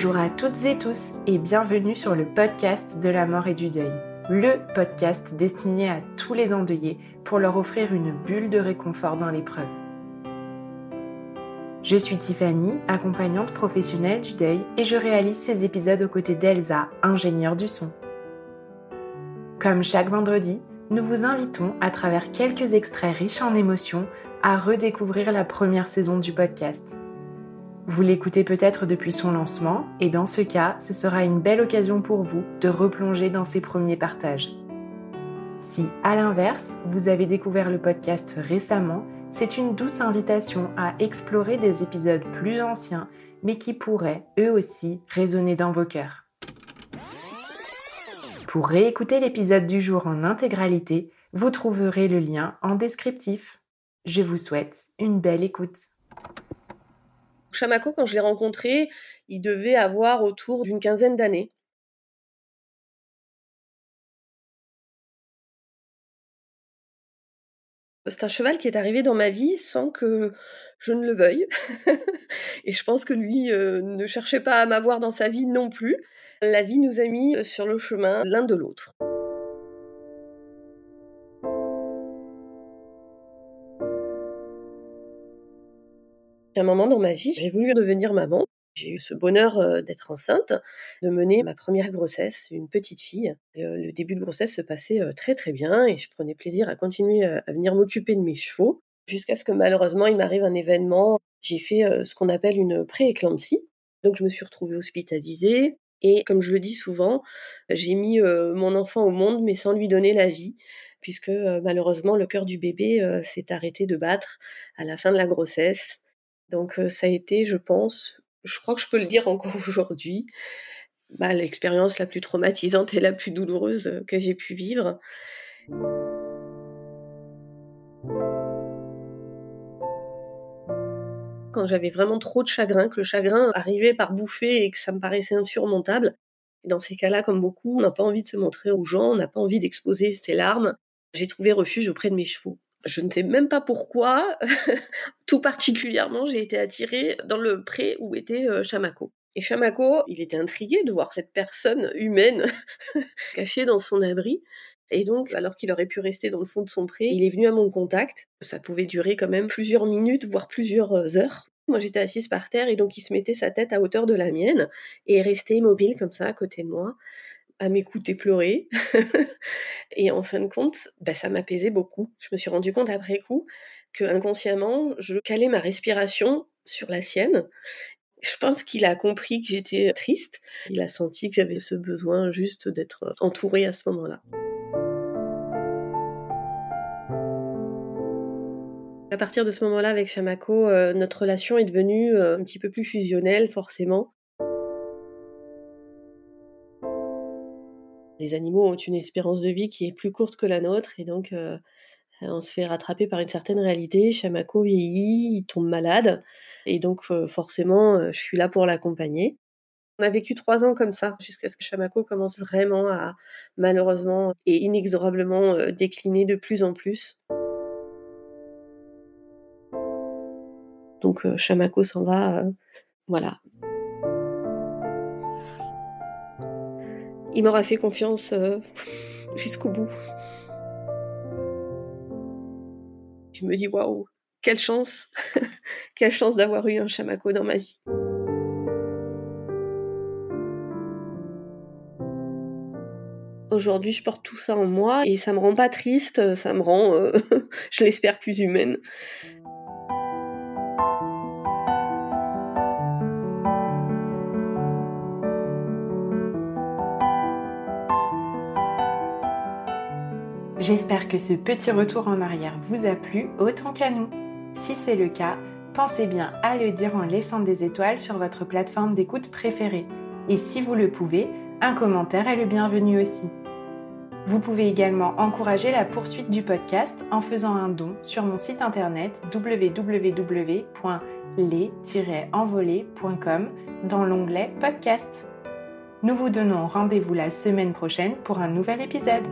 Bonjour à toutes et tous et bienvenue sur le podcast de la mort et du deuil, le podcast destiné à tous les endeuillés pour leur offrir une bulle de réconfort dans l'épreuve. Je suis Tiffany, accompagnante professionnelle du deuil et je réalise ces épisodes aux côtés d'Elsa, ingénieure du son. Comme chaque vendredi, nous vous invitons à travers quelques extraits riches en émotions à redécouvrir la première saison du podcast. Vous l'écoutez peut-être depuis son lancement et dans ce cas, ce sera une belle occasion pour vous de replonger dans ses premiers partages. Si, à l'inverse, vous avez découvert le podcast récemment, c'est une douce invitation à explorer des épisodes plus anciens, mais qui pourraient, eux aussi, résonner dans vos cœurs. Pour réécouter l'épisode du jour en intégralité, vous trouverez le lien en descriptif. Je vous souhaite une belle écoute. Chamako, quand je l'ai rencontré, il devait avoir autour d'une quinzaine d'années. C'est un cheval qui est arrivé dans ma vie sans que je ne le veuille. Et je pense que lui euh, ne cherchait pas à m'avoir dans sa vie non plus. La vie nous a mis sur le chemin l'un de l'autre. Un moment dans ma vie, j'ai voulu devenir maman. J'ai eu ce bonheur euh, d'être enceinte, de mener ma première grossesse, une petite fille. Euh, le début de grossesse se passait euh, très très bien et je prenais plaisir à continuer à venir m'occuper de mes chevaux jusqu'à ce que malheureusement il m'arrive un événement. J'ai fait ce qu'on appelle une pré-éclampsie. Donc je me suis retrouvée hospitalisée et comme je le dis souvent, j'ai mis mon enfant au monde mais sans lui donner la vie puisque malheureusement le cœur du bébé s'est arrêté de battre à la fin de la grossesse. Donc ça a été, je pense, je crois que je peux le dire encore aujourd'hui, bah, l'expérience la plus traumatisante et la plus douloureuse que j'ai pu vivre. Quand j'avais vraiment trop de chagrin, que le chagrin arrivait par bouffée et que ça me paraissait insurmontable, dans ces cas-là, comme beaucoup, on n'a pas envie de se montrer aux gens, on n'a pas envie d'exposer ses larmes. J'ai trouvé refuge auprès de mes chevaux je ne sais même pas pourquoi, tout particulièrement, j'ai été attirée dans le pré où était euh, Chamako. Et Chamako, il était intrigué de voir cette personne humaine cachée dans son abri. Et donc, alors qu'il aurait pu rester dans le fond de son pré, il est venu à mon contact. Ça pouvait durer quand même plusieurs minutes, voire plusieurs euh, heures. Moi, j'étais assise par terre et donc il se mettait sa tête à hauteur de la mienne et restait immobile comme ça à côté de moi à m'écouter pleurer. et en fin de compte, bah, ça m'apaisait beaucoup. Je me suis rendu compte après coup que inconsciemment, je calais ma respiration sur la sienne. Je pense qu'il a compris que j'étais triste. Il a senti que j'avais ce besoin juste d'être entourée à ce moment-là. À partir de ce moment-là, avec Chamako, euh, notre relation est devenue euh, un petit peu plus fusionnelle, forcément. Les animaux ont une espérance de vie qui est plus courte que la nôtre et donc euh, on se fait rattraper par une certaine réalité. Chamako vieillit, il tombe malade et donc euh, forcément euh, je suis là pour l'accompagner. On a vécu trois ans comme ça jusqu'à ce que Chamako commence vraiment à malheureusement et inexorablement décliner de plus en plus. Donc Chamako s'en va, voilà, il m'aura fait confiance euh, jusqu'au bout. Je me dis waouh, quelle chance, quelle chance d'avoir eu un chamako dans ma vie. Aujourd'hui, je porte tout ça en moi et ça me rend pas triste, ça me rend, euh, je l'espère, plus humaine. J'espère que ce petit retour en arrière vous a plu autant qu'à nous. Si c'est le cas, pensez bien à le dire en laissant des étoiles sur votre plateforme d'écoute préférée. Et si vous le pouvez, un commentaire est le bienvenu aussi. Vous pouvez également encourager la poursuite du podcast en faisant un don sur mon site internet www.les-envolés.com dans l'onglet podcast. Nous vous donnons rendez-vous la semaine prochaine pour un nouvel épisode.